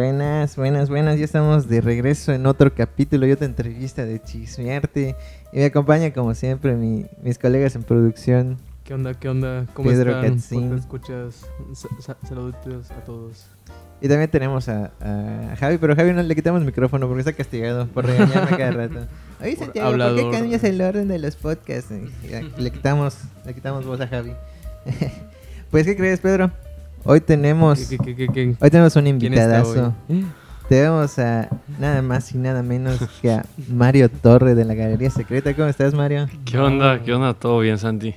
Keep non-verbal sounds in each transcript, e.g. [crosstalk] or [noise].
Buenas, buenas, buenas. Ya estamos de regreso en otro capítulo y otra entrevista de Chismearte. Y me acompaña, como siempre, mi- mis colegas en producción. ¿Qué onda? ¿Qué onda? ¿Cómo Pedro están? ¿Por qué escuchas? Sa- sa- saluditos a todos. Y también tenemos a, a Javi, pero Javi no le quitamos micrófono porque está castigado por regañarme cada rato. [laughs] Oye, Por Santiago, ¿por qué hablador. cambias el orden de los podcasts? Le quitamos, le quitamos voz a Javi. [laughs] pues, ¿qué crees, Pedro? Hoy tenemos, ¿Qué, qué, qué, qué? hoy tenemos un ¿Quién está invitadazo. hoy? Tenemos a nada más y nada menos que a Mario Torre de la Galería Secreta. ¿Cómo estás, Mario? ¿Qué onda? ¿Qué onda? ¿Todo bien, Santi?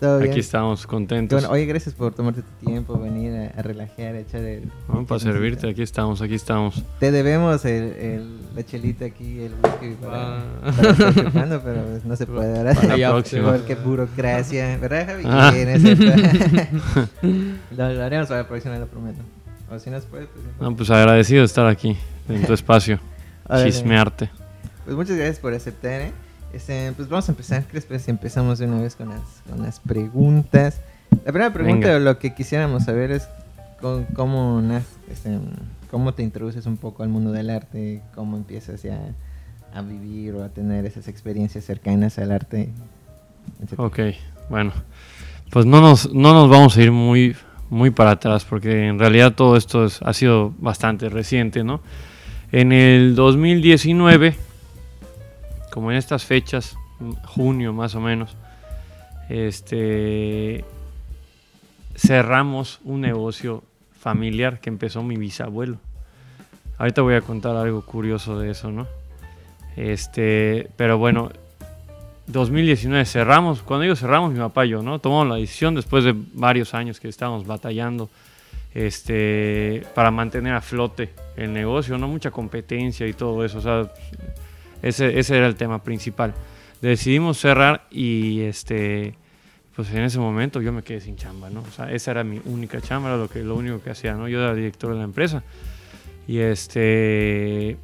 ¿Todo bien? Aquí estamos contentos. bueno. Oye, gracias por tomarte tu tiempo, venir a, a relajar, a echar el... Bueno, para servirte, aquí estamos, aquí estamos. Te debemos el, el- la chelita aquí, el whisky para, Ah. para estar chupando, pero pues no se puede ahora. Para la próxima. [laughs] Porque burocracia, ¿verdad, Javi? Ah. [laughs] Lo, lo haremos para la próxima, lo prometo. O si no se puede, pues... No, pues agradecido de estar aquí, en tu espacio. [laughs] Chismearte. Pues muchas gracias por aceptar, ¿eh? Este, pues vamos a empezar, ¿crees? Pues si empezamos de una vez con las, con las preguntas. La primera pregunta, Venga. lo que quisiéramos saber es con- cómo, este, cómo te introduces un poco al mundo del arte, cómo empiezas ya a vivir o a tener esas experiencias cercanas al arte. etcétera. Ok, bueno. Pues no nos, no nos vamos a ir muy, muy para atrás, porque en realidad todo esto es- ha sido bastante reciente, ¿no? En el 2019, como en estas fechas, junio más o menos, este, cerramos un negocio familiar que empezó mi bisabuelo. Ahorita voy a contar algo curioso de eso, ¿no? Este, pero bueno, 2019 cerramos, cuando digo cerramos, mi papá y yo, ¿no? Tomamos la decisión después de varios años que estábamos batallando este, para mantener a flote el negocio, ¿no? Mucha competencia y todo eso, o sea, ese, ese era el tema principal. Decidimos cerrar y este, pues en ese momento yo me quedé sin chamba, ¿no? O sea, esa era mi única chamba, era lo, que, lo único que hacía, ¿no? Yo era director de la empresa. Y este,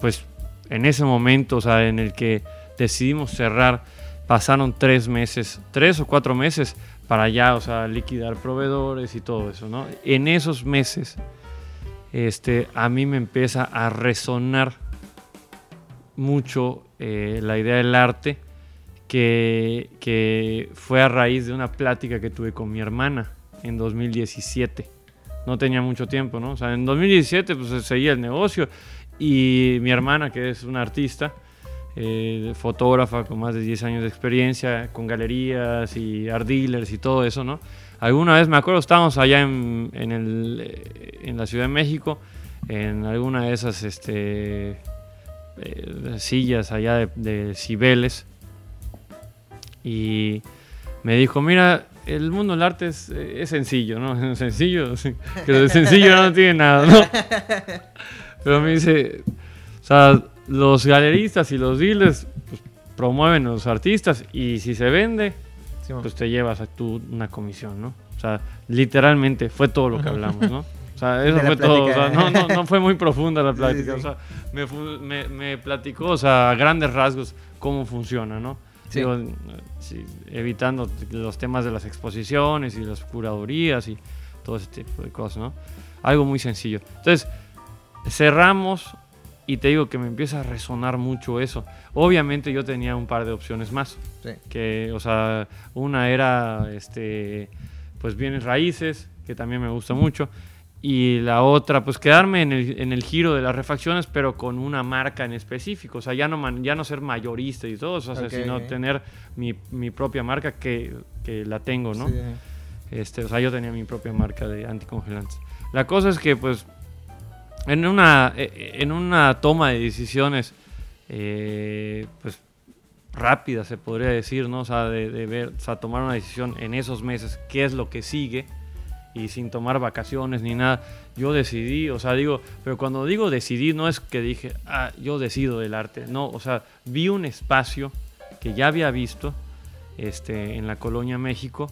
pues en ese momento, o sea, en el que decidimos cerrar, pasaron tres meses, tres o cuatro meses para ya, o sea, liquidar proveedores y todo eso, ¿no? En esos meses, este, a mí me empieza a resonar mucho eh, la idea del arte que, que fue a raíz de una plática que tuve con mi hermana en 2017. No tenía mucho tiempo, ¿no? O sea, en 2017 pues seguía el negocio y mi hermana, que es una artista, eh, fotógrafa con más de 10 años de experiencia, con galerías y art dealers y todo eso, ¿no? Alguna vez me acuerdo, estábamos allá en, en, el, eh, en la Ciudad de México, en alguna de esas este, eh, sillas allá de, de Cibeles, y me dijo, mira, el mundo del arte es, es sencillo, ¿no? [laughs] Sencillo, que de sencillo no tiene nada, ¿no? [laughs] Pero me dice, o sea, los galeristas y los dealers pues, promueven a los artistas y si se vende, Sí, pues te llevas a tú una comisión, ¿no? O sea, literalmente fue todo lo que hablamos, ¿no? Sea, eso fue todo. O sea, no, no, no fue muy profunda la [laughs] Sí, plática. sí. O sea, me, me, me platicó, o sea, a grandes rasgos, cómo funciona, ¿no? Sí. Digo, sí, evitando los temas de las exposiciones y las curadurías y todo ese tipo de cosas, ¿no? Algo muy sencillo. Entonces, cerramos y te digo que me empieza a resonar mucho eso. Obviamente yo tenía un par de opciones más Sí. que, o sea, una era, este, pues bienes raíces, que también me gusta mucho, y la otra, pues quedarme en el, en el giro de las refacciones, pero con una marca en específico, o sea, ya no, man- ya no ser mayorista y todo, eso, o sea, sino tener mi, mi propia marca que, que la tengo, ¿no? Sí. Este, o sea, yo tenía mi propia marca de anticongelantes. La cosa es que, pues, en una, eh, en una toma de decisiones, eh, pues, rápida, se podría decir, ¿no? O sea, de, de ver, o sea, tomar una decisión en esos meses, qué es lo que sigue, y sin tomar vacaciones ni nada, yo decidí, o sea, digo, pero cuando digo decidí, no es que dije, ah, yo decido del arte, no, o sea, vi un espacio que ya había visto, este, en la colonia México,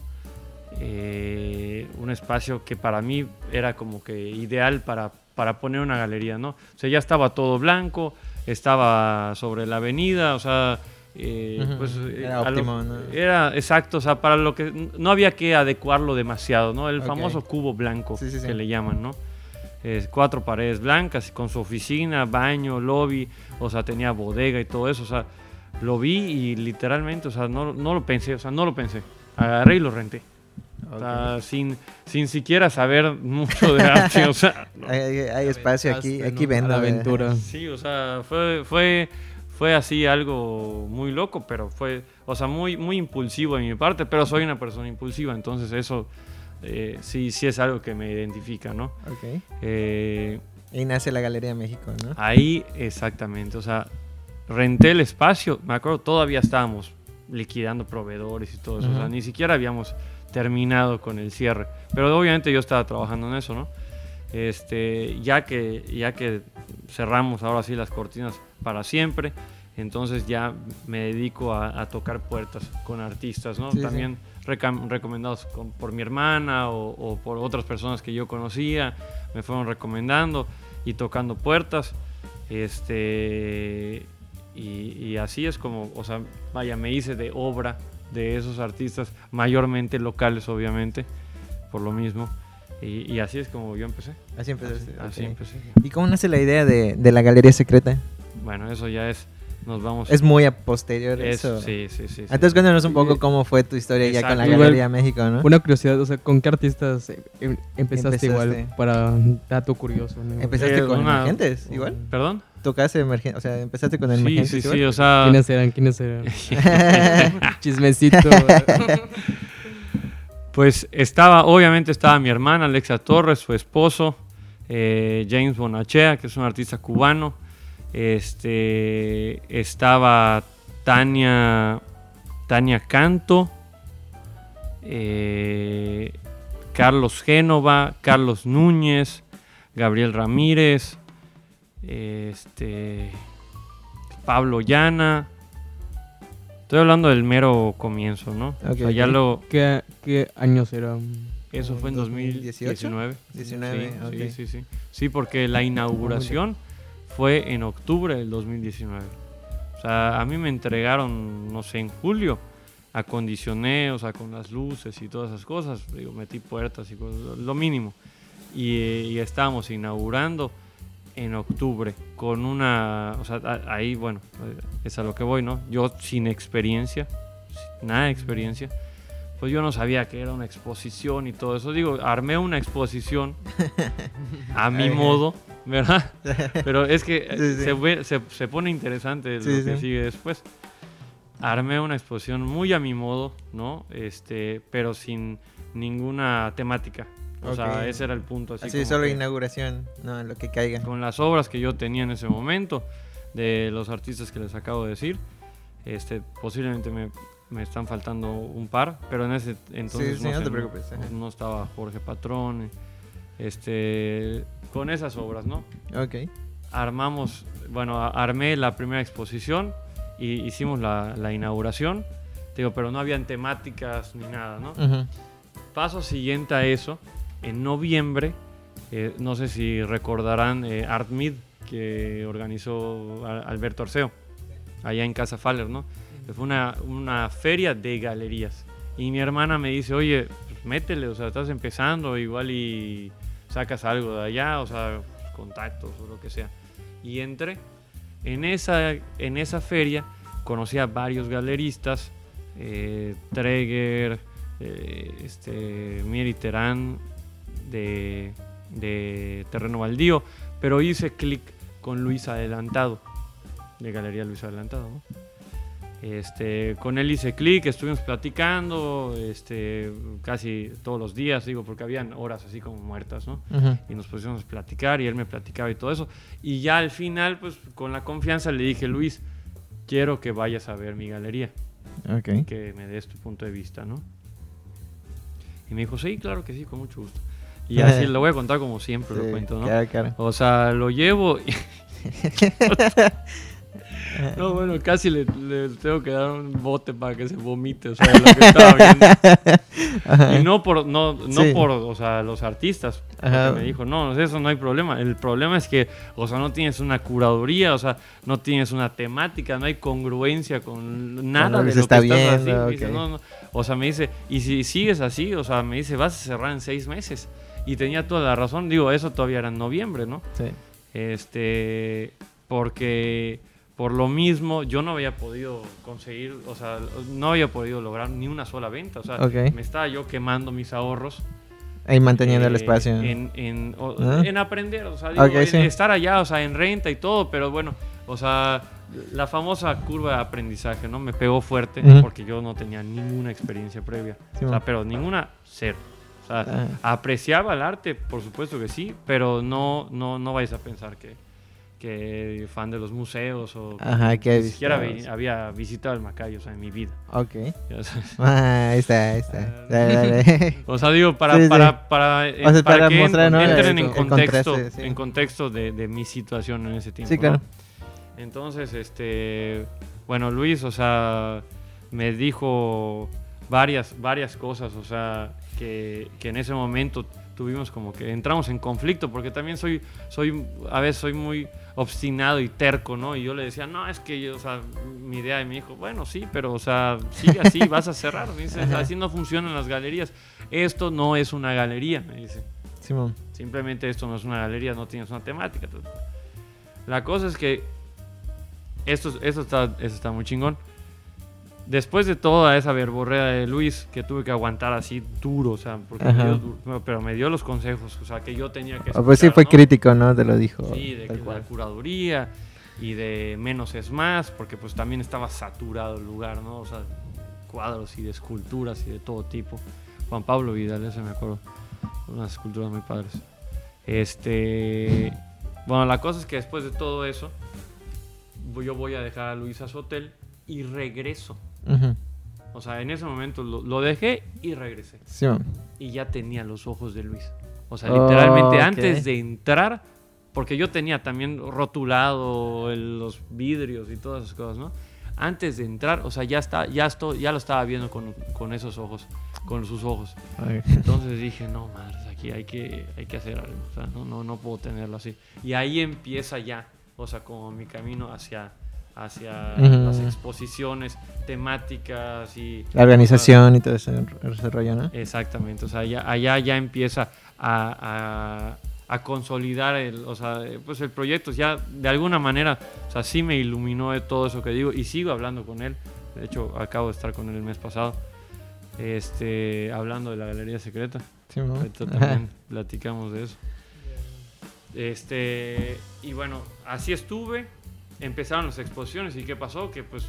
eh, un espacio que para mí era como que ideal para, para poner una galería, ¿no? O sea, ya estaba todo blanco, estaba sobre la avenida, o sea, eh, pues era a lo- óptimo, ¿no? era exacto, o sea, para lo que no había que adecuarlo demasiado, ¿no? El Ok. famoso cubo blanco Sí, sí, sí. que le llaman, ¿no? eh, cuatro paredes blancas, con su oficina, baño, lobby, o sea, tenía bodega y todo eso, o sea, lo vi y literalmente, o sea, no, no lo pensé, o sea, no lo pensé. Agarré y lo renté. O sea, sin, sin siquiera saber mucho de arte, o sea, [laughs] no. Hay, hay- espacio aquí, aquí vendo. la eh. aventura. Sí, o sea, fue, fue, fue así algo muy loco, pero fue, o sea, muy, muy impulsivo de mi parte, pero soy una persona impulsiva, entonces eso eh, sí, sí es algo que me identifica, ¿no? Ok. Eh, Y nace la Galería México, ¿no? ahí exactamente, o sea, renté el espacio, me acuerdo, todavía estábamos liquidando proveedores y todo eso, o sea, ni siquiera habíamos terminado con el cierre, pero obviamente yo estaba trabajando en eso, ¿no? Este, ya que, ya que cerramos ahora sí las cortinas para siempre, entonces ya me dedico a, a tocar puertas con artistas, ¿no? Sí, sí. También recam- recomendados con- por mi hermana o, o por otras personas que yo conocía, me fueron recomendando y tocando puertas, este, y, y así es como, o sea, vaya, me hice de obra de esos artistas, mayormente locales, obviamente, por lo mismo. Y, y así es como yo empecé. Así empezaste. Así ok. empecé. ¿Y cómo nace la idea de, de la Galería Secreta? Bueno, eso ya es, nos vamos. Es muy a posterior eso, eso. sí, sí, sí. sí. Entonces cuéntanos un poco Sí. cómo fue tu historia ya con la Exacto. Galería México, ¿no? Una curiosidad, o sea, ¿con qué artistas eh, em- Empezaste. empezaste, igual? Para dato curioso, ¿no? Empezaste Eh, con una- emergentes, igual. ¿Perdón? Tocaste emergentes, o sea, empezaste con Sí, emergentes sí, igual. sí, o sea... ¿Quiénes eran? ¿Quiénes eran? [laughs] [laughs] Chismecito. [laughs] Pues estaba, obviamente estaba mi hermana Alexa Torres, su esposo, eh, James Bonachea, que es un artista cubano. Este, estaba Tania, Tania Canto, eh, Carlos Génova, Carlos Núñez, Gabriel Ramírez, este, Pablo Llana. Estoy hablando del mero comienzo, ¿no? Ok, o sea, ya ok. lo, ¿Qué, ¿Qué años eran? eso fue en 2018? 2019. 19, sí, ok. sí, sí, sí. Sí, porque la inauguración fue en octubre del 2019. O sea, a mí me entregaron, no sé, en julio. Acondicioné, o sea, con las luces y todas esas cosas. Digo, metí puertas y cosas, lo mínimo. Y, eh, y estábamos inaugurando en octubre con una, o sea, a- ahí, bueno, eh, es a lo que voy, ¿no? Yo sin experiencia, sin nada de experiencia, pues yo no sabía que era una exposición y todo eso. Digo, armé una exposición a mi [laughs] modo, ¿verdad? [laughs] Pero es que eh, Sí, sí. Se, ve- se- se pone interesante lo Sí, que sigue después. Armé una exposición muy a mi modo, ¿no? Este, pero sin ninguna temática. O Ok. sea, ese era el punto. Así, Así, solo inauguración, no, lo que caiga. con las obras que yo tenía en ese momento, de los artistas que les acabo de decir, este, posiblemente me, me están faltando un par, pero en ese entonces sí, no sé, te preocupes, ajá. no estaba Jorge Patrón, este, con esas obras, ¿no? Ok. Armamos, bueno, armé la primera exposición y hicimos la, la inauguración, digo, pero no habían temáticas ni nada, ¿no? Ujú. Paso siguiente a eso, en noviembre, eh, no sé si recordarán eh, Art Mid que organizó Alberto Arceo, allá en Casa Faller, ¿no? Fue una, una feria de galerías. Y mi hermana me dice, oye, pues métele, o sea, estás empezando, igual y sacas algo de allá, o sea, contactos o lo que sea. Y entré. En esa, en esa feria conocí a varios galeristas, eh, Treger, eh, este, Mieri Terán de, de Terreno Baldío, pero hice clic con Luis Adelantado, de Galería Luis Adelantado. ¿no? Este, con él hice clic, estuvimos platicando este, casi todos los días, digo, porque habían horas así como muertas, ¿no? Y nos pusimos a platicar y él me platicaba y todo eso. Y ya al final, pues con la confianza le dije, Luis, quiero que vayas a ver mi galería, Ok. que me des tu punto de vista, ¿no? Y me dijo, sí, claro que sí, con mucho gusto. Y así [laughs] lo voy a contar como siempre lo cuento, ¿no? claro, claro. O sea, lo llevo y... [laughs] No, bueno, casi le, le tengo que dar un bote para que se vomite, o sea, lo que estaba viendo. [laughs] Ajá. Y no por, no, no Sí. por, o sea, los artistas. me dijo, no, eso no hay problema. El problema es que, o sea, no tienes una curaduría, o sea, no tienes una temática, no hay congruencia con nada lo que de lo está que estás viendo, haciendo. Dice, ok. no, no. O sea, me dice, y si sigues así, o sea, me dice, vas a cerrar en seis meses. Y tenía toda la razón, digo, eso todavía era en noviembre, ¿no? Sí. Este, porque por lo mismo yo no había podido conseguir, o sea, no había podido lograr ni una sola venta, o sea, me estaba yo quemando mis ahorros. Ahí manteniendo el eh, espacio. En, en, o- Ah. en aprender, o sea, digo, en sí. estar allá, o sea, en renta y todo, pero bueno, o sea, la famosa curva de aprendizaje, ¿no? Me pegó fuerte porque yo no tenía ninguna experiencia previa, Sí, o sea, pero ninguna, cero. Sea, Ah. apreciaba el arte, por supuesto que sí, pero no, no, no vais a pensar que, que fan de los museos o Ajá, que ni siquiera vi- había visitado el Macayo, o sea, en mi vida. Ok. Ah, ahí está, ahí está. Ah. Dale, dale. [laughs] O sea, digo, para, Sí, sí. para, para, eh, O sea, para para que mostrar, ¿no? entren El- en contexto, sí. en contexto de, de mi situación en ese tiempo. Sí, claro. ¿no? Entonces, este, bueno, Luis, o sea, me dijo varias, varias cosas, o sea, que, que en ese momento tuvimos como que entramos en conflicto, porque también soy, soy, a veces soy muy obstinado y terco, ¿no? Y yo le decía, no, es que yo, o sea, mi idea, y me dijo, bueno, sí, pero, o sea, sigue así, [laughs] vas a cerrar. Me dice, así no funcionan las galerías. Esto no es una galería, me dice. Simón. Simplemente esto no es una galería, no tienes una temática. La cosa es que esto, esto, está, esto está muy chingón. Después de toda esa verborrea de Luis, que tuve que aguantar así duro, o sea, porque me dio pero me dio los consejos, o sea, que yo tenía que... Ah, Pues sí, escuchar, fue ¿no? crítico, ¿no? Te lo dijo. Sí, de que la curaduría y de menos es más, porque pues también estaba saturado el lugar, ¿no? O sea, cuadros y de esculturas y de todo tipo. Juan Pablo Vidal, ese me acuerdo. Unas esculturas muy padres. Este. Bueno, la cosa es que después de todo eso, yo voy a dejar a Luis a su hotel y regreso. O sea, en ese momento lo, lo dejé y regresé. Simón. Y ya tenía los ojos de Luis. O sea, literalmente antes de entrar, porque yo tenía también rotulado el- los vidrios y todas esas cosas, ¿no? Antes de entrar, o sea, ya, está, ya, lo estaba viendo con, con esos ojos, con sus ojos. Ay. Entonces dije, no, madre, aquí hay que, hay que hacer algo. O sea, no, no, no puedo tenerlo así. Y ahí empieza ya, o sea, como mi camino hacia, hacia las exposiciones temáticas y... La organización y todo ese, ese rollo, ¿no? Exactamente, o sea, ya- allá ya empieza a, a- a consolidar el, o sea, pues el proyecto, ya de alguna manera, o sea, sí me iluminó de todo eso que digo y sigo hablando con él, de hecho acabo de estar con él el mes pasado, este, hablando de la Galería Secreta, Simón. ahorita también platicamos de eso. Este, y bueno, así estuve, empezaron las exposiciones y ¿qué pasó? Que pues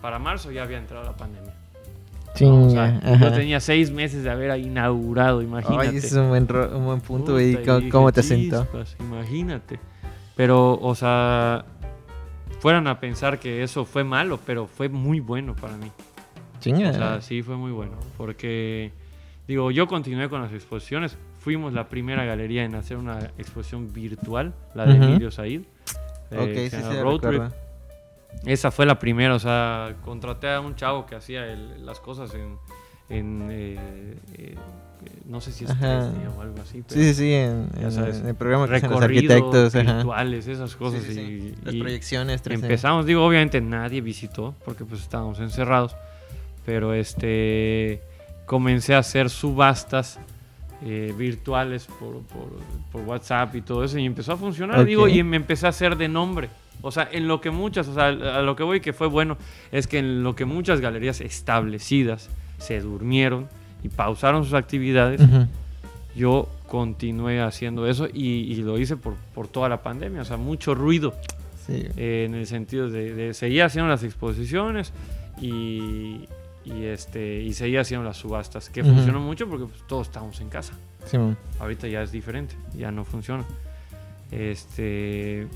para marzo ya había entrado la pandemia. Chinga. O sea, yo tenía seis meses de haber inaugurado, imagínate. Ay, ese es un buen, un buen punto. Puta, ¿Y cómo, cómo te sentó? "Chispas, Imagínate. Pero, o sea, fueran a pensar que eso fue malo, pero fue muy bueno para mí. Chinga. O sea, sí fue muy bueno. Porque, digo, yo continué con las exposiciones. Fuimos la primera galería en hacer una exposición virtual, la de Ujú. Emilio Said. Eh, ok, sí, se Road Trip. Esa fue la primera, o sea, contraté a un chavo que hacía el- las cosas en, en, eh, eh, no sé si es Ajá. 3D o algo así, pero Sí, sí, sí, en, Ya en- sabes, en el programa que los recorridos arquitectos. ajá. virtuales, esas cosas. Sí, sí, y-. Las y proyecciones 3D. empezamos, digo, obviamente nadie visitó porque pues estábamos encerrados, pero este comencé a hacer subastas eh, virtuales por, por- por WhatsApp y todo eso y empezó a funcionar, Ok. digo, y me empecé a hacer de nombre. O sea, en lo que muchas, o sea, a lo que voy que fue bueno es que en lo que muchas galerías establecidas se durmieron y pausaron sus actividades, yo continué haciendo eso y, y lo hice por, por toda la pandemia, o sea, mucho ruido Sí. eh, en el sentido de, de seguir haciendo las exposiciones y, y, este, y seguir haciendo las subastas, que Ujú. funcionó mucho porque pues, todos estamos en casa. Simón. Ahorita ya es diferente, ya no funciona. Este,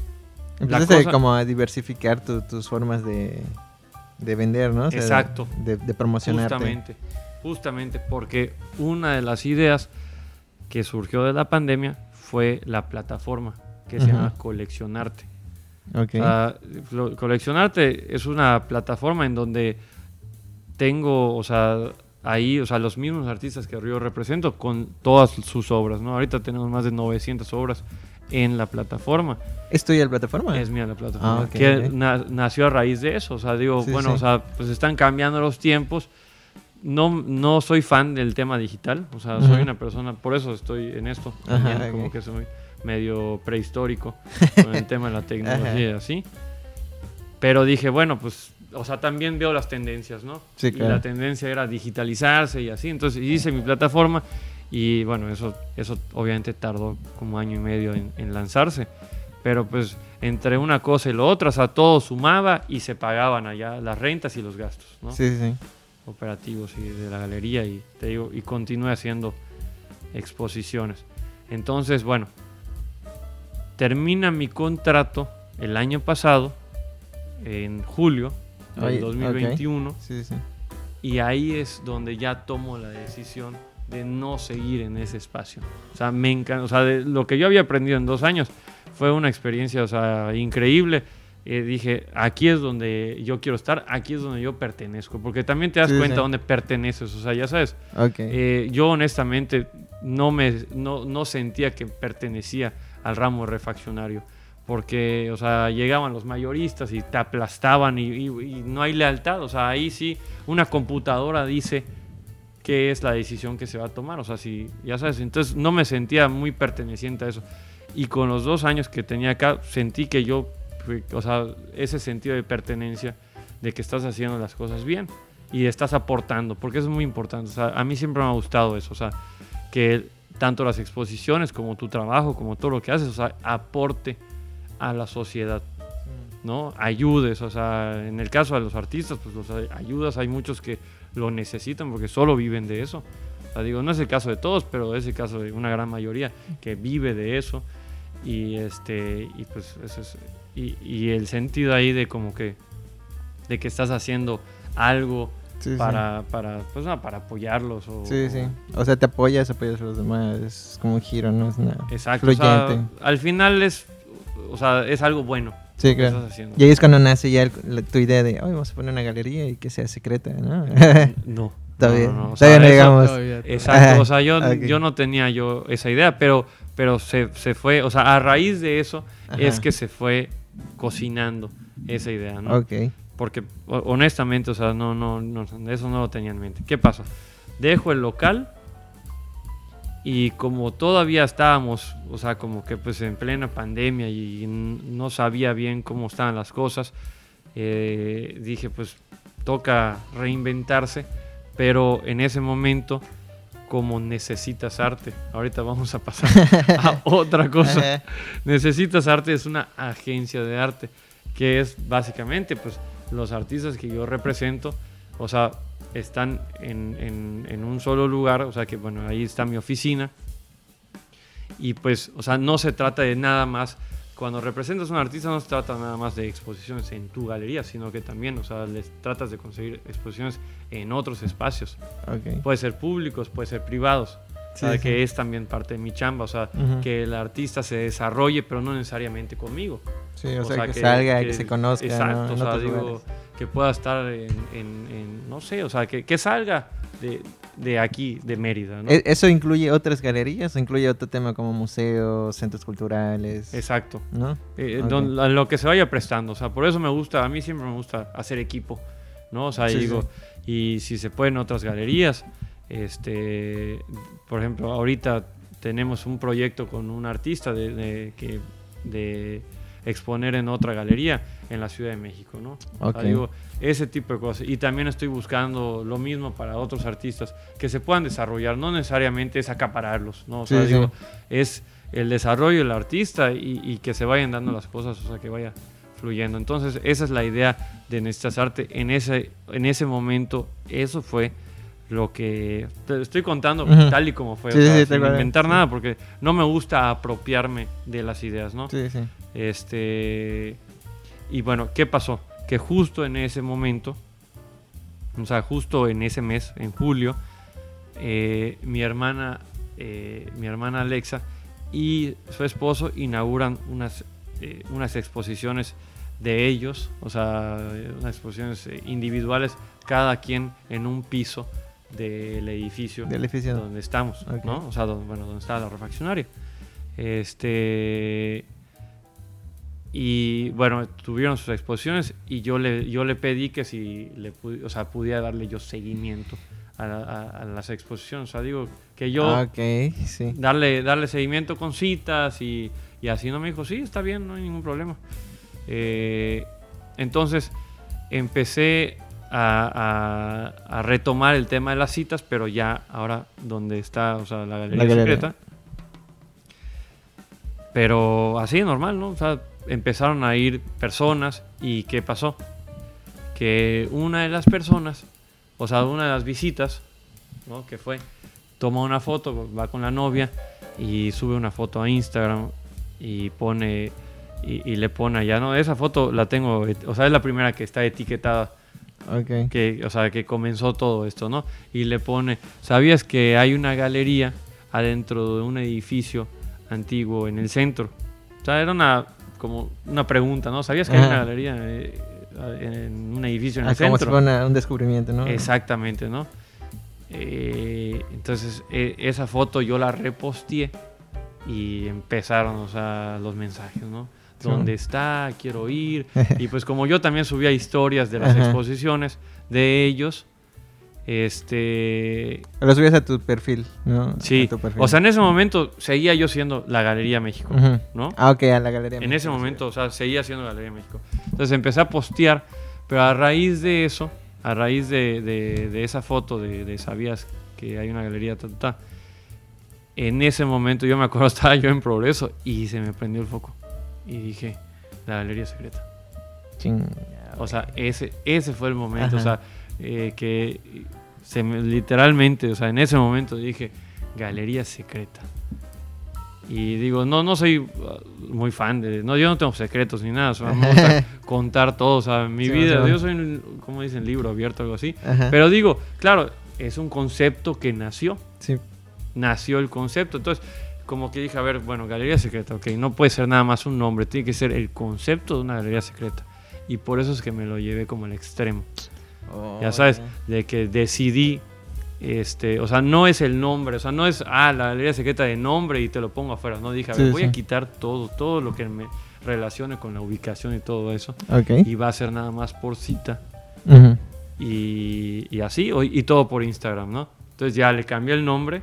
Empezaste cosa- como a diversificar tu- tus formas de, de vender, ¿no? O sea, Exacto. De, de promocionarte. justamente, justamente porque una de las ideas que surgió de la pandemia fue la plataforma que se Ujú. llama Coleccionarte. Ok. O sea, coleccionarte es una plataforma en donde tengo, o sea, ahí, o sea, los mismos artistas que yo represento con todas sus obras, ¿no? Ahorita tenemos más de 900 obras en la plataforma. ¿Es tuya la plataforma? Es mía la plataforma. Ah, que na- nació a raíz de eso. O sea, digo, Sí, bueno, sí. o sea, pues están cambiando los tiempos. no, no soy fan del tema digital, o sea, soy una persona, por eso estoy en esto, como que soy medio prehistórico [laughs] con el tema de la tecnología y así. Pero dije, bueno, pues, o sea, también veo las tendencias, ¿no? Sí, claro. Y la tendencia era digitalizarse y así, entonces hice mi plataforma y bueno, eso, eso obviamente tardó como año y medio en, en lanzarse, pero pues entre una cosa y lo otra, o sea, todo sumaba y se pagaban allá las rentas y los gastos, ¿no? Sí, sí. Operativos y de la galería y te digo, y continué haciendo exposiciones. Entonces, bueno, termina mi contrato el año pasado, en julio del 2021, sí, sí. y ahí es donde ya tomo la decisión de no seguir en ese espacio. O sea, me encanta, o sea, de lo que yo había aprendido en dos años, fue una experiencia o sea, increíble. Eh, dije, aquí es donde yo quiero estar, aquí es donde yo pertenezco, porque también te das cuenta dónde perteneces, o sea, ya sabes. Eh, yo honestamente no, me, no, no sentía que pertenecía al ramo refaccionario, porque, o sea, llegaban los mayoristas y te aplastaban y, no hay lealtad, o sea, ahí sí una computadora dice qué es la decisión que se va a tomar, o sea, si, ya sabes, entonces no me sentía muy perteneciente a eso. Y con los dos años que tenía acá, sentí que yo, o sea, ese sentido de pertenencia, de que estás haciendo las cosas bien y estás aportando, porque es muy importante. O sea, a mí siempre me ha gustado eso, o sea, que tanto las exposiciones como tu trabajo, como todo lo que haces, o sea, aporte a la sociedad, ¿no? Ayudes, o sea, en el caso de los artistas, pues los ayudas, hay muchos que lo necesitan porque solo viven de eso. O sea, digo, no es el caso de todos, pero es el caso de una gran mayoría que vive de eso. Y este y pues eso es y, el sentido ahí de como que de que estás haciendo algo para, para pues para apoyarlos o, sí sí. o sea te apoyas apoyas a los demás es como un giro no es nada exacto al final es o sea es algo bueno Sí, claro. Y ahí es cuando nace ya tu idea de, hoy vamos a poner una galería y que sea secreta, ¿no? [laughs] no. Todavía, no, digamos. Exacto, o sea, yo, yo no tenía yo esa idea, pero pero se, se, fue, o sea, a raíz de eso es que se fue cocinando esa idea, ¿no? Ok. Porque honestamente, o sea, no, no, no, eso no lo tenía en mente. ¿Qué pasa? Dejo el local y como todavía estábamos, o sea, como que pues en plena pandemia y no sabía bien cómo estaban las cosas, eh, dije pues toca reinventarse, pero en ese momento como necesitas arte. Ahorita vamos a pasar [laughs] a otra cosa. necesitas arte es una agencia de arte, que es básicamente pues los artistas que yo represento, o sea, están en, en un solo lugar, o sea que bueno, ahí está mi oficina. Y pues, o sea, no se trata de nada más cuando representas a un artista no se trata nada más de exposiciones en tu galería, sino que también, o sea, les tratas de conseguir exposiciones en otros espacios. Puede ser públicos, puede ser privados. Que es también parte de mi chamba, o sea, que el artista se desarrolle, pero no necesariamente conmigo. Sí, o, sea, que, salga, que, se conozca. Exacto, o sea, digo, que pueda estar en, no sé, o sea, que, que salga de, de aquí, de Mérida. ¿no? E-, ¿Eso incluye otras galerías? ¿O incluye otro tema como museos, centros culturales? Exacto. ¿No? Eh, lo que se vaya prestando. O sea, por eso me gusta, a mí siempre me gusta hacer equipo. ¿no? O sea, digo, y si se pueden otras galerías, este, por ejemplo, ahorita tenemos un proyecto con un artista de, que, de exponer en otra galería en la Ciudad de México, ¿no? digo, ese tipo de cosas. Y también estoy buscando lo mismo para otros artistas que se puedan desarrollar, no necesariamente es acapararlos, ¿no? O sea, digo, es el desarrollo del artista y, que se vayan dando las cosas, o sea, que vaya fluyendo. Entonces, esa es la idea de Necesitas Arte. En ese, en ese momento, eso fue lo que te estoy contando tal y como fue, sin inventar nada, porque no me gusta apropiarme de las ideas, ¿no? Sí, sí. Este, y bueno, ¿qué pasó? Que justo en ese momento, o sea, justo en ese mes, en julio, eh, mi hermana, eh, mi hermana Alexa y su esposo inauguran unas, eh, unas exposiciones de ellos, o sea, unas exposiciones individuales, cada quien en un piso del edificio, del edificio donde estamos, ¿no? O sea, donde, bueno, donde está la refaccionaria. Este, y bueno, tuvieron sus exposiciones y yo le, yo le pedí que si le o sea, pudiera darle yo seguimiento a, las exposiciones. O sea, digo que yo ah, sí. darle, darle seguimiento con citas y, y, así no me dijo, sí, está bien, no hay ningún problema. Eh, entonces empecé a, retomar el tema de las citas, pero ya ahora donde está, o sea, la galería, secreta. Pero así, normal, ¿no? O sea, empezaron a ir personas y ¿qué pasó? Que una de las personas, o sea, una de las visitas, ¿no? Que fue, toma una foto, va con la novia y sube una foto a Instagram y pone, y, le pone allá, ¿no? Esa foto la tengo, o sea, es la primera que está etiquetada que, o sea, que comenzó todo esto, ¿no? Y le pone, ¿sabías que hay una galería adentro de un edificio antiguo en el centro? O sea, era una, como una pregunta, ¿no? ¿Sabías que hay una galería eh, en un edificio en el centro? Ah, como si fuera un descubrimiento, ¿no? Exactamente, ¿no? Eh, entonces, e, esa foto yo la reposteé y empezaron, o sea, los mensajes, ¿no? Dónde está, quiero ir. [laughs] Y pues como yo también subía historias de las exposiciones de ellos, este... Lo subías a tu perfil, ¿no? Sí. O sea, en ese momento seguía yo siendo la Galería México, ¿no? Ah, ok, a la Galería En ese momento, o sea, seguía siendo la Galería México. Entonces empecé a postear, pero a raíz de eso, a raíz de, de, esa foto de, de, sabías que hay una galería, ta, en ese momento yo me acuerdo, [laughs] estaba yo en progreso y se me prendió el foco y dije, la galería secreta. O sea, ese, ese fue el momento, o sea, eh, que se literalmente, o sea, en ese momento dije, galería secreta. Y digo, no, no soy uh, muy fan de, no, yo no tengo secretos ni nada, o me gusta [laughs] contar todo, o sea, mi vida, yo soy, como dicen, libro abierto, algo así. Pero digo, claro, es un concepto que nació. Sí. Nació el concepto, entonces como que dije, a ver, bueno, galería secreta, ok, no puede ser nada más un nombre, tiene que ser el concepto de una galería secreta. Y por eso es que me lo llevé como el extremo. ya sabes, de que decidí, este, o sea, no es el nombre, o sea, no es, ah, la galería secreta de nombre y te lo pongo afuera. No, dije, a ver, voy a quitar todo, todo lo que me relacione con la ubicación y todo eso. Y va a ser nada más por cita. y, y, así, y todo por Instagram, ¿no? Entonces ya le cambié el nombre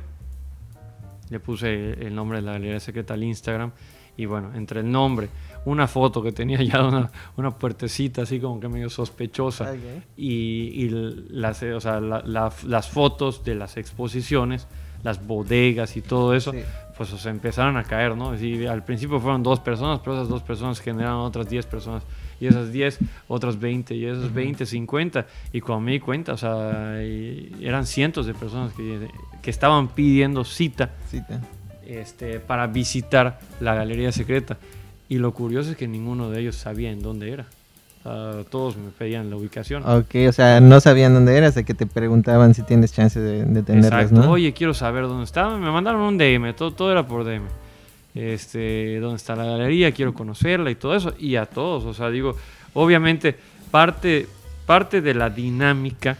le puse el nombre de la galería secreta al Instagram y bueno, entre el nombre, una foto que tenía ya una, una puertecita así como que medio sospechosa y, las, o sea, las fotos de las exposiciones, las bodegas y todo eso, pues se empezaron a caer, ¿no? al principio fueron dos personas, pero esas dos personas generaron otras 10 personas y esas 10, otras 20, y esas 20, 50. Y cuando me di cuenta, o sea, eran cientos de personas que, que estaban pidiendo cita, Este, para visitar la galería secreta. Y lo curioso es que ninguno de ellos sabía en dónde era. todos me pedían la ubicación. Ok, o sea, no sabían dónde era, hasta que te preguntaban si tienes chance de, de tenerlas, ¿no? Oye, quiero saber dónde estaba. Me mandaron un DM, todo, todo era por DM este, dónde está la galería, quiero conocerla y todo eso, y a todos, o sea, digo, obviamente parte, parte de la dinámica,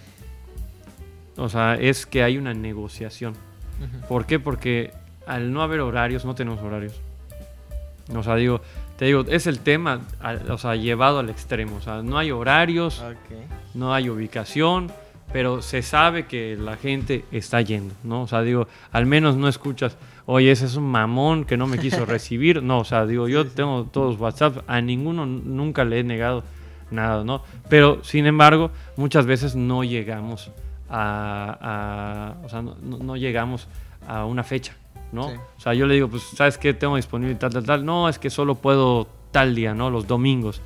o sea, es que hay una negociación. ¿Por qué? Porque al no haber horarios, no tenemos horarios. O sea, digo, te digo, es el tema, o sea, llevado al extremo, o sea, no hay horarios, no hay ubicación, pero se sabe que la gente está yendo, ¿no? O sea, digo, al menos no escuchas, oye, ese es un mamón que no me quiso [laughs] recibir. No, o sea, digo, yo tengo todos WhatsApp, a ninguno nunca le he negado nada, ¿no? Pero, sin embargo, muchas veces no llegamos a, o sea, no, llegamos a una fecha, ¿no? O sea, yo le digo, pues, ¿sabes qué? Tengo disponible tal, tal, tal. No, es que solo puedo tal día, ¿no? Los domingos.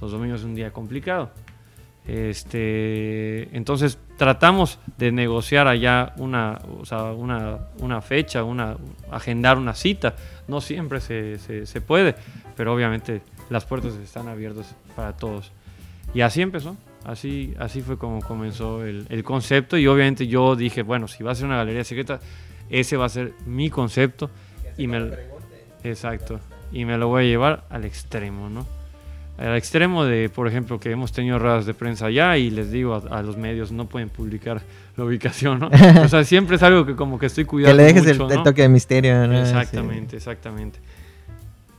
Los domingos es un día complicado. Este, entonces tratamos de negociar allá una, una, fecha, una, agendar una cita. No siempre se, se, puede, pero obviamente las puertas están abiertas para todos. Y así empezó, así, así fue como comenzó el, el, concepto y obviamente yo dije, bueno, si va a ser una galería secreta, ese va a ser mi concepto. Y me, exacto, y me lo voy a llevar al extremo, ¿no? Al extremo de, por ejemplo, que hemos tenido ruedas de prensa allá y les digo a, los medios no pueden publicar la ubicación, ¿no? [laughs] o sea, siempre es algo que como que estoy cuidando. Que le dejes el, toque de misterio, ¿no? Exactamente, exactamente.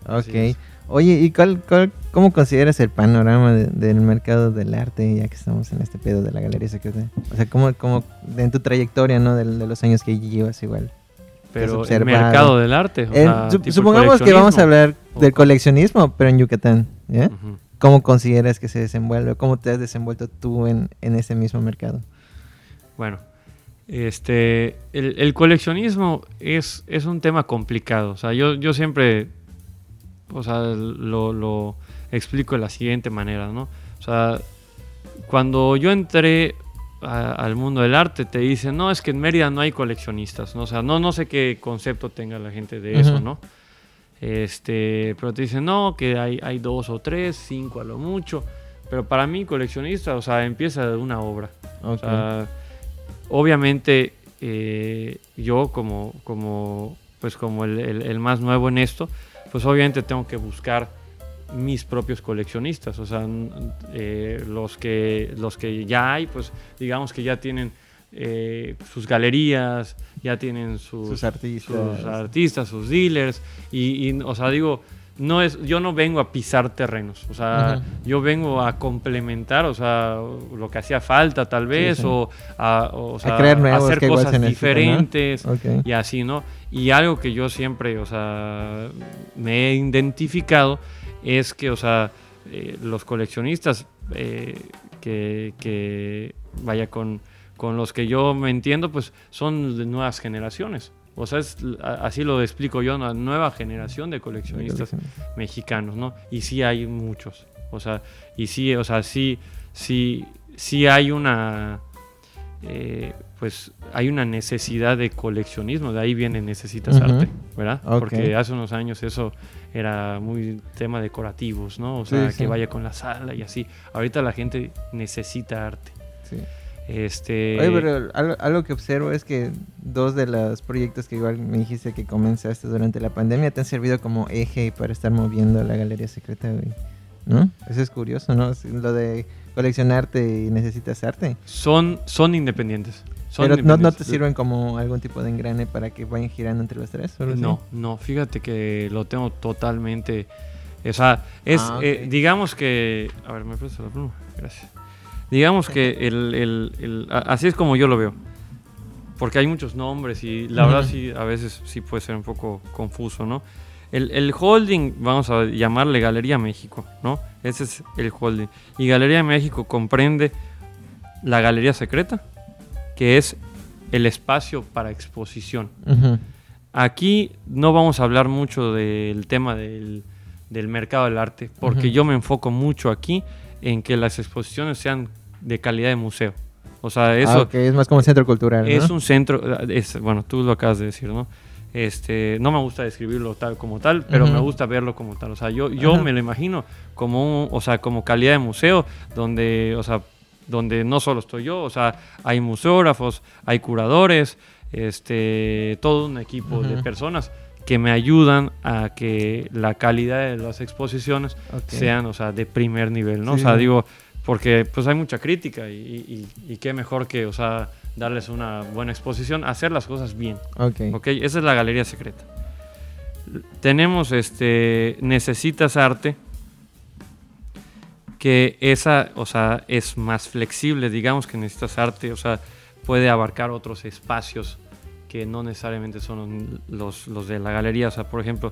Ok. Oye, ¿y cuál, cuál, cómo consideras el panorama del mercado del arte ya que estamos en este pedo de la galería secreta? O sea, ¿cómo, cómo en tu trayectoria, ¿no? De, de los años que llevas igual. Pero el mercado del arte. supongamos que vamos a hablar del coleccionismo, pero en Yucatán. ¿Cómo consideras que se desenvuelve? ¿Cómo te has desenvuelto tú en, en ese mismo mercado? Bueno, este, el, coleccionismo es, es, un tema complicado. O sea, yo, yo siempre o sea, lo, lo, explico de la siguiente manera, ¿no? O sea, cuando yo entré al mundo del arte, te dicen, no, es que en Mérida no hay coleccionistas, ¿no? O sea, no, no sé qué concepto tenga la gente de eso, ¿no? Este, pero te dicen, no, que hay, hay dos o tres, cinco a lo mucho. Pero para mí, coleccionista, o sea, empieza de una obra. O sea, obviamente, eh, yo como, como, pues como el, el, más nuevo en esto, pues obviamente tengo que buscar mis propios coleccionistas. O sea, eh, los, que, los que ya hay, pues digamos que ya tienen eh, sus galerías, ya tienen sus, artistas. sus, artistas, sus dealers, y, o sea, digo, no es, yo no vengo a pisar terrenos, o sea, yo vengo a complementar, o sea, lo que hacía falta tal vez, o, a, hacer cosas diferentes y así, ¿no? Y algo que yo siempre, o sea, me he identificado es que, o sea, eh, los coleccionistas eh, que, que, vaya con con los que yo me entiendo, pues son de nuevas generaciones. O sea, es, así lo explico yo, una nueva generación de coleccionistas mexicanos, ¿no? Y sí hay muchos. O sea, y sí, o sea, sí, sí, sí hay una, eh, pues hay una necesidad de coleccionismo, de ahí viene necesitas arte, ¿verdad? Porque hace unos años eso era muy tema decorativos, ¿no? O sea, que vaya con la sala y así. Ahorita la gente necesita arte. Sí. Este... Oye, pero algo, que observo es que dos de los proyectos que igual me dijiste que comenzaste durante la pandemia te han servido como eje para estar moviendo la galería secreta, ¿No? Eso es curioso, ¿no? Lo de coleccionarte y necesitas arte. Son, son independientes. Pero No, te sirven como algún tipo de engrane para que vayan girando entre los tres? No, no, fíjate que lo tengo totalmente... O sea, es, ah, eh, digamos que... A ver, me presto la pluma. Gracias. Digamos que [laughs] el, así es como yo lo veo. Porque hay muchos nombres y la verdad sí, a veces sí puede ser un poco confuso, ¿no? El, holding, vamos a llamarle Galería México, ¿no? Ese es el holding. Y Galería México comprende la Galería Secreta, que es el espacio para exposición. Aquí no vamos a hablar mucho del tema del, mercado del arte, porque yo me enfoco mucho aquí en que las exposiciones sean de calidad de museo. O sea, ah, eso... es más como un centro cultural. Es un centro, es, bueno, tú lo acabas de decir, ¿no? Este, no me gusta describirlo tal como tal, pero me gusta verlo como tal. O sea, yo, yo me lo imagino como, o sea, como calidad de museo, donde, o sea, donde no solo estoy yo, o sea, hay museógrafos, hay curadores, este, todo un equipo de personas que me ayudan a que la calidad de las exposiciones sean, o sea, de primer nivel, ¿no? o sea, digo, porque pues hay mucha crítica y, qué mejor que, o sea, darles una buena exposición, hacer las cosas bien. Ok. okay? Esa es la galería secreta. Tenemos, este, necesitas arte, que esa, o sea, es más flexible, digamos que necesitas arte, o sea, puede abarcar otros espacios que no necesariamente son los, los de la galería. O sea, por ejemplo,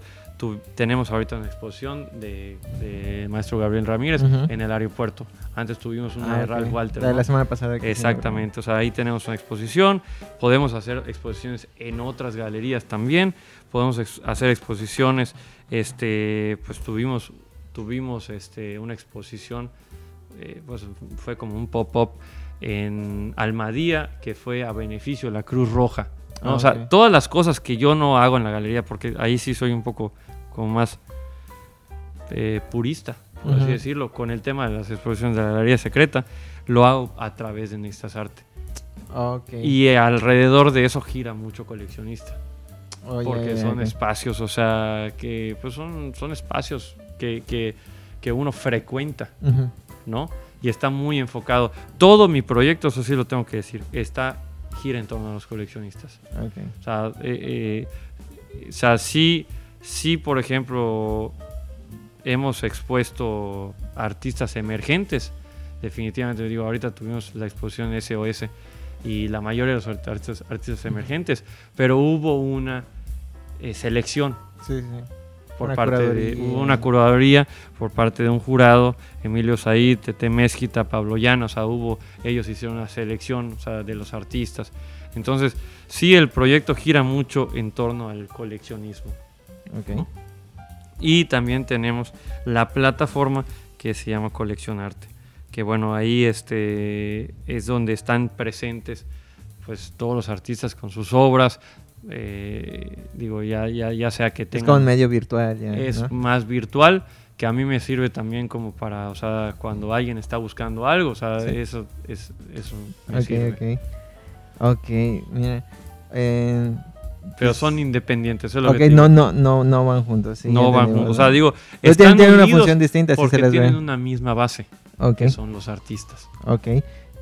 tenemos ahorita una exposición de, maestro Gabriel Ramírez en el aeropuerto. Antes tuvimos una ah, de Ralph Walter. La, semana pasada. Exactamente, o sea, ahí tenemos una exposición. Podemos hacer exposiciones en otras galerías también. Podemos hacer exposiciones, este, pues tuvimos, tuvimos este, una exposición, eh, pues fue como un pop-up en Almadía, que fue a beneficio de la Cruz Roja. O sea, todas las cosas que yo no hago en la galería, porque ahí sí soy un poco como más eh, purista, por así decirlo, con el tema de las exposiciones de la galería secreta, lo hago a través de Nextas Arte. Y alrededor de eso gira mucho coleccionista. porque son espacios, o sea, que pues son, son espacios que, que, que uno frecuenta, ¿no? Y está muy enfocado. Todo mi proyecto, eso sí lo tengo que decir, está gira en torno a los coleccionistas. O, sea, eh, eh, o sea, sí, sí, por ejemplo, hemos expuesto artistas emergentes. Definitivamente, digo, ahorita tuvimos la exposición SOS y la mayoría de los artistas, artistas emergentes, pero hubo una eh, selección. Sí, sí. Por Una parte de curaduría. una curaduría por parte de un jurado, Emilio Said, Tete Mezquita, Pablo Llano, o sea, hubo, ellos hicieron una selección o sea, de los artistas. Entonces, sí, el proyecto gira mucho en torno al coleccionismo. Ok. Y también tenemos la plataforma que se llama Colección Arte. Que bueno, ahí este, es donde están presentes pues todos los artistas con sus obras. Eh, digo, ya, ya, ya sea que Es tengan... como un medio virtual ya, es ¿no? más virtual, que a mí me sirve también como para, o sea, cuando alguien está buscando algo, o sea, Sí. eso, es, eso me Ok, sirve. ok. Ok, mira. eh, Pero pues- son independientes, eso es lo que no, no, no, no van juntos. sí, no van juntos. O sea, digo, Pero están tienen una función distinta, si porque se las tienen una misma base, Ok, que son los artistas. ok,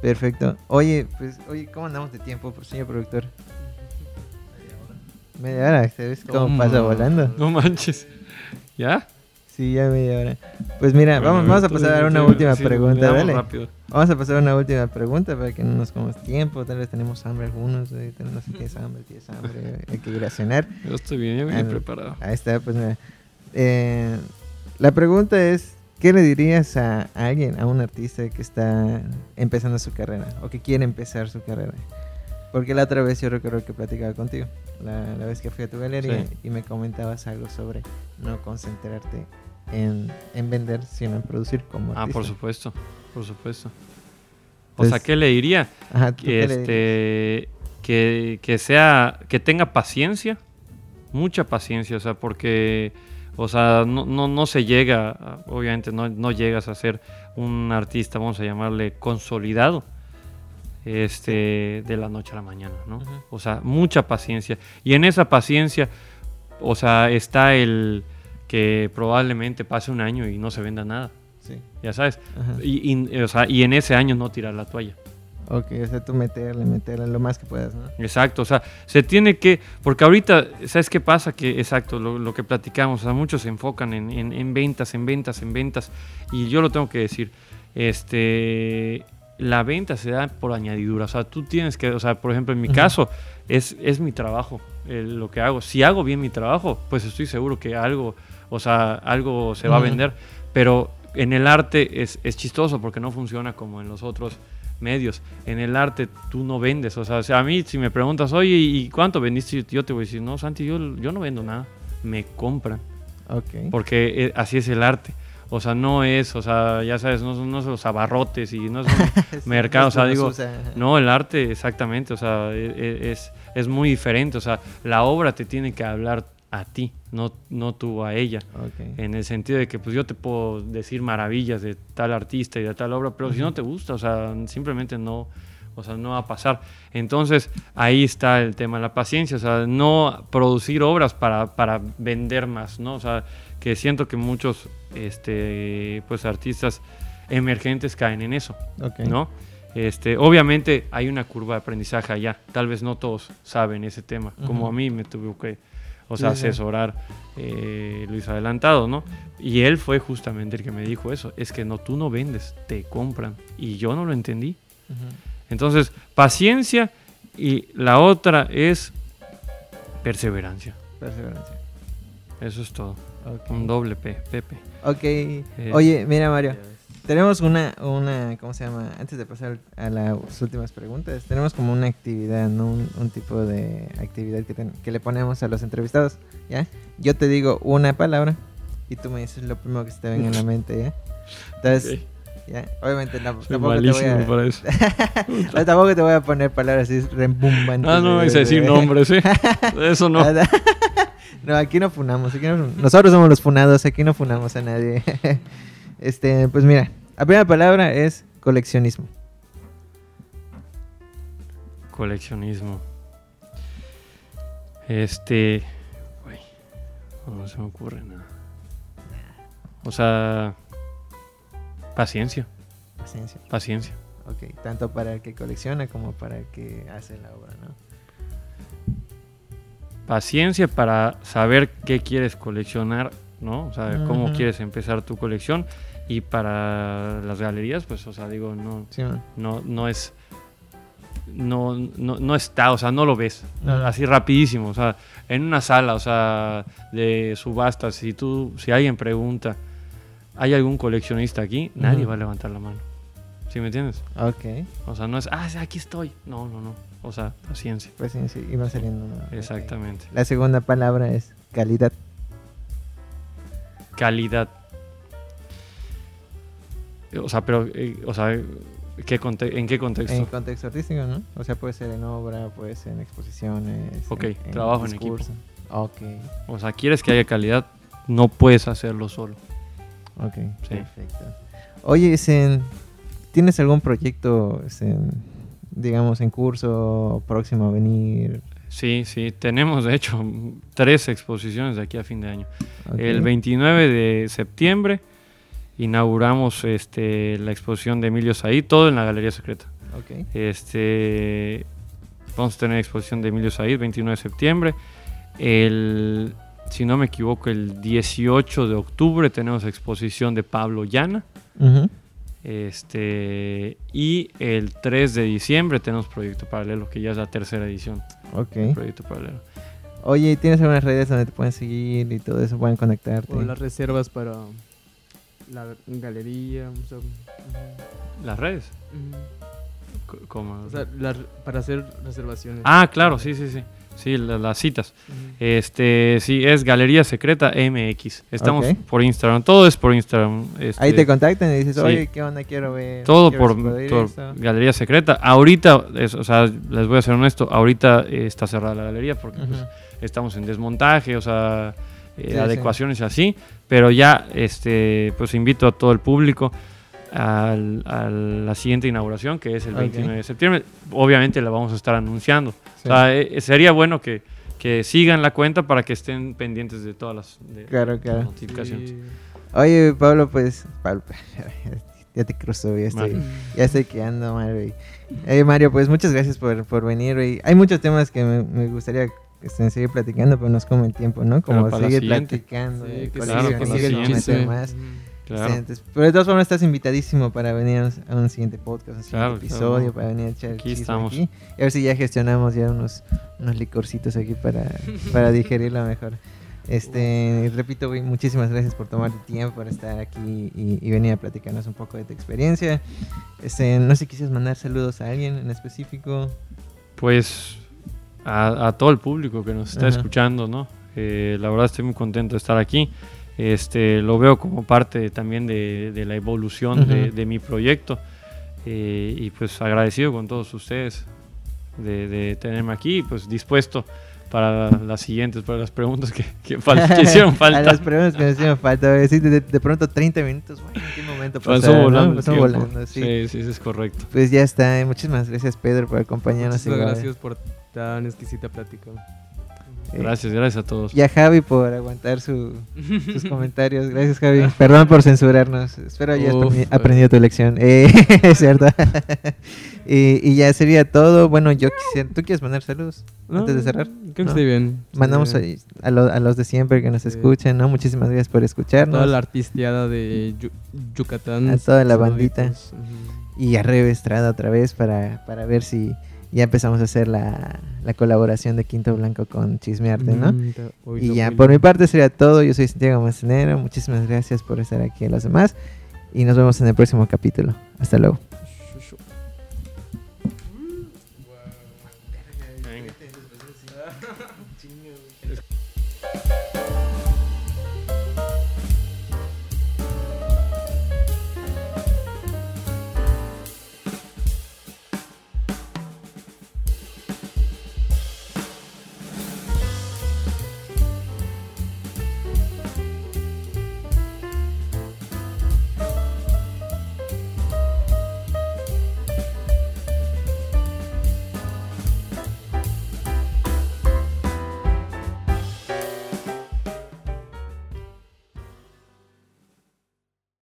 perfecto. Oye, pues, oye, ¿cómo andamos de tiempo, señor productor? Media hora, ¿sabes cómo Toma. pasa volando? No manches. ¿Ya? Sí, ya media hora. Pues mira, Bueno, vamos, vamos a pasar a una última sí, pregunta, dale. rápido. Vamos a pasar a una última pregunta para que no nos comamos tiempo. Tal vez tenemos hambre algunos. eh, No sé si tienes hambre, tienes hambre. Hay que ir a cenar. Yo estoy bien, ya vine Ah, preparado. Ahí está, pues mira. Eh, la pregunta es, ¿qué le dirías a alguien, a un artista que está empezando su carrera o que quiere empezar su carrera? Porque la otra vez yo recuerdo que platicaba contigo, la, la vez que fui a tu galería Sí. y me comentabas algo sobre no concentrarte en, en vender, sino en producir como Ah, artista. por supuesto, por supuesto. O Pues, sea, ¿qué le diría? Ajá, ¿tú que, este, que, que sea, que tenga paciencia, mucha paciencia, o sea, porque, o sea, no, no, no se llega, obviamente no, no llegas a ser un artista, vamos a llamarle consolidado, este, de la noche a la mañana, ¿no? O sea, mucha paciencia. Y en esa paciencia, o sea, está el que probablemente pase un año y no se venda nada, Sí. ya sabes. Y, y, o sea, y en ese año no tirar la toalla. Ok, o sea, tú meterle, meterle lo más que puedas, ¿no? Exacto, o sea, se tiene que, porque ahorita, ¿sabes qué pasa? Que, exacto, lo, lo que platicamos, o sea, muchos se enfocan en, en- en ventas, en ventas, en ventas, y yo lo tengo que decir, este, la venta se da por añadidura, o sea, tú tienes que, o sea, por ejemplo, en mi caso, es, es mi trabajo, eh, lo que hago, si hago bien mi trabajo, pues estoy seguro que algo, o sea, algo se va a vender, pero en el arte es, es chistoso porque no funciona como en los otros medios. En el arte tú no vendes. O sea, o sea, a mí si me preguntas, oye, ¿y cuánto vendiste? Yo te voy a decir, no, Santi, yo, yo no vendo nada. Me compran. Ok. Porque eh, así es el arte. O sea, no es, o sea, ya sabes, no son, no son los abarrotes y no son [laughs] Sí, mercado. O sea, no se digo, usa, no, el arte, exactamente. O sea, e- e- es, es muy diferente. O sea, la obra te tiene que hablar a ti, no, no tú a ella en el sentido de que pues yo te puedo decir maravillas de tal artista y de tal obra, pero si no te gusta, o sea, simplemente no, o sea, no va a pasar. Entonces, ahí está el tema de la paciencia, o sea, no producir obras para, para vender más, ¿no? O sea, que siento que muchos este pues artistas emergentes caen en eso. ¿no? Este, obviamente hay una curva de aprendizaje allá. Tal vez no todos saben ese tema, como a mí me tuvo que, o sea, Sí, sí. asesorar eh, Luis Adelantado, ¿no? Y él fue justamente el que me dijo eso. Es que no, tú no vendes, te compran. Y yo no lo entendí. Entonces, paciencia y la otra es perseverancia. Perseverancia. Eso es todo. Ok. Un doble P, Pepe. Ok. Oye, mira, Mario. Tenemos una, una, ¿cómo se llama? Antes de pasar a las últimas preguntas, tenemos como una actividad, ¿no? Un, un tipo de actividad que, ten- que le ponemos a los entrevistados, ¿ya? Yo te digo una palabra y tú me dices lo primero que se te venga en la mente, ¿ya? Entonces. ¿Ya? Obviamente no, tampoco te, voy a, para eso. no, [laughs] tampoco te voy a poner palabras así rembombantes. Ah, no, es decir de- nombres, ¿sí? [laughs] Eso no. [laughs] No, aquí no funamos, aquí no- nosotros somos los funados, aquí no funamos a nadie. Este, pues mira, la primera palabra es coleccionismo. Coleccionismo. Este. Güey. No se me ocurre nada. O sea. Paciencia. Paciencia. Paciencia. Ok, tanto para el que colecciona como para el que hace la obra, ¿no? Paciencia para saber qué quieres coleccionar, ¿no? O sea, cómo quieres empezar tu colección. Y para las galerías, pues, o sea, digo, no, Sí, no, no es. No, no, no está, o sea, no lo ves. Así rapidísimo. O sea, en una sala, o sea, de subastas, si tú, si alguien pregunta, ¿hay algún coleccionista aquí? Nadie va a levantar la mano. ¿Sí me entiendes? Ok, O sea, no es, ah, aquí estoy. No, no, no. O sea, paciencia. sí, sí, iba saliendo. Ok. Exactamente. La segunda palabra es calidad. Calidad. O sea, pero, eh, o sea, ¿qué conte- ¿en qué contexto? En contexto artístico, ¿no? O sea, puede ser en obra, puede ser en exposiciones. Ok, trabajo en equipo. discurso. Ok, O sea, quieres que haya calidad, no puedes hacerlo solo. Ok, Sí. perfecto. Oye, ¿tienes algún proyecto, digamos, en curso, próximo a venir? Sí, sí, tenemos de hecho tres exposiciones de aquí a fin de año. El 29 de septiembre inauguramos este, la exposición de Emilio Said, todo en la Galería Secreta. Ok, Este, vamos a tener exposición de Emilio Said, 29 de septiembre. El, si no me equivoco, el 18 de octubre tenemos exposición de Pablo Llana. Este, y el 3 de diciembre tenemos Proyecto Paralelo, que ya es la tercera edición ok. Proyecto Paralelo. Oye, ¿tienes algunas redes donde te pueden seguir y todo eso? Pueden conectarte. O las reservas para la galería. O sea, ujú, ¿Las redes? C- ¿Cómo? O sea, las- para hacer reservaciones. ah, claro, sí, sí, sí. Sí, la- las citas. Este, sí, es Galería Secreta MX. Estamos por Instagram. Todo es por Instagram. este, Ahí te contactan y dices, sí. oye, ¿qué onda? Quiero ver. Todo quiero por, ver si puedo ir por esto". Galería Secreta. Ahorita, es- o sea, les voy a ser honesto, ahorita eh, está cerrada la galería porque pues, estamos en desmontaje, o sea, eh, Sí, sí. adecuaciones y así. Pero ya, este, pues invito a todo el público al- a la siguiente inauguración, que es el Ok. 29 de septiembre. Obviamente la vamos a estar anunciando. Sí. O sea, eh, sería bueno que, que sigan la cuenta para que estén pendientes de todas las de- Claro, claro. notificaciones. Sí. Oye, Pablo, pues. Pablo, [laughs] ya te cruzo, ya estoy, ya estoy quedando mal, güey. Eh, Mario, pues muchas gracias por, por venir, güey. Hay muchos temas que me, me gustaría este, seguir platicando, pero nos come el tiempo, ¿no? Como seguir platicando. Sí, que Claro, nos siguiente. meter más. Claro. Pero de todas formas estás invitadísimo para venir a un, siguiente podcast, un siguiente Claro, episodio, claro. para venir a echar el Aquí estamos. aquí. Y a ver si ya gestionamos ya unos, unos licorcitos aquí para, [laughs] para digerirlo mejor. Este, repito, güey, muchísimas gracias por tomar tu tiempo, por estar aquí y, y venir a platicarnos un poco de tu experiencia. Este, no sé si quisieras mandar saludos a alguien en específico. Pues a, a todo el público que nos está escuchando, ¿no? Eh, la verdad estoy muy contento de estar aquí. Este, lo veo como parte también de, de la evolución de, Ujú. de mi proyecto. Eh, y pues agradecido con todos ustedes de, de tenerme aquí y pues dispuesto para las siguientes, para las preguntas que, que, fal- que [laughs] hicieron a falta. las preguntas que nos hicieron falta. Sí, de, de pronto 30 minutos, ¿en qué momento Pasó no? volando. el Pasó volando, sí. sí, sí, eso es correcto. Pues ya está. Muchísimas gracias, Pedro, por acompañarnos. Muchísimas igual. gracias por tan exquisita plática. Eh, Gracias, gracias a todos. Y a Javi por aguantar su- sus [laughs] comentarios. Gracias, Javi. Perdón por censurarnos. Espero hayas aprendido tu lección. Eh, [laughs] es cierto. [laughs] y, y ya sería todo. Bueno, yo quisiera. ¿Tú quieres mandar saludos antes de cerrar? Creo que No. estoy bien. Mandamos a, lo- a los de siempre que nos Sí. escuchen, ¿no? Muchísimas gracias por escucharnos. Toda la artisteada de Yu- Yucatán. A toda la bandita. Y a Rebe Estrada otra vez para, para ver si ya empezamos a hacer la, la colaboración de Quinto Blanco con Chismearte, ¿no? Mm, Y ya, por mi parte sería todo. Yo soy Santiago Manzanero. Muchísimas gracias por estar aquí a los demás. Y nos vemos en el próximo capítulo. Hasta luego.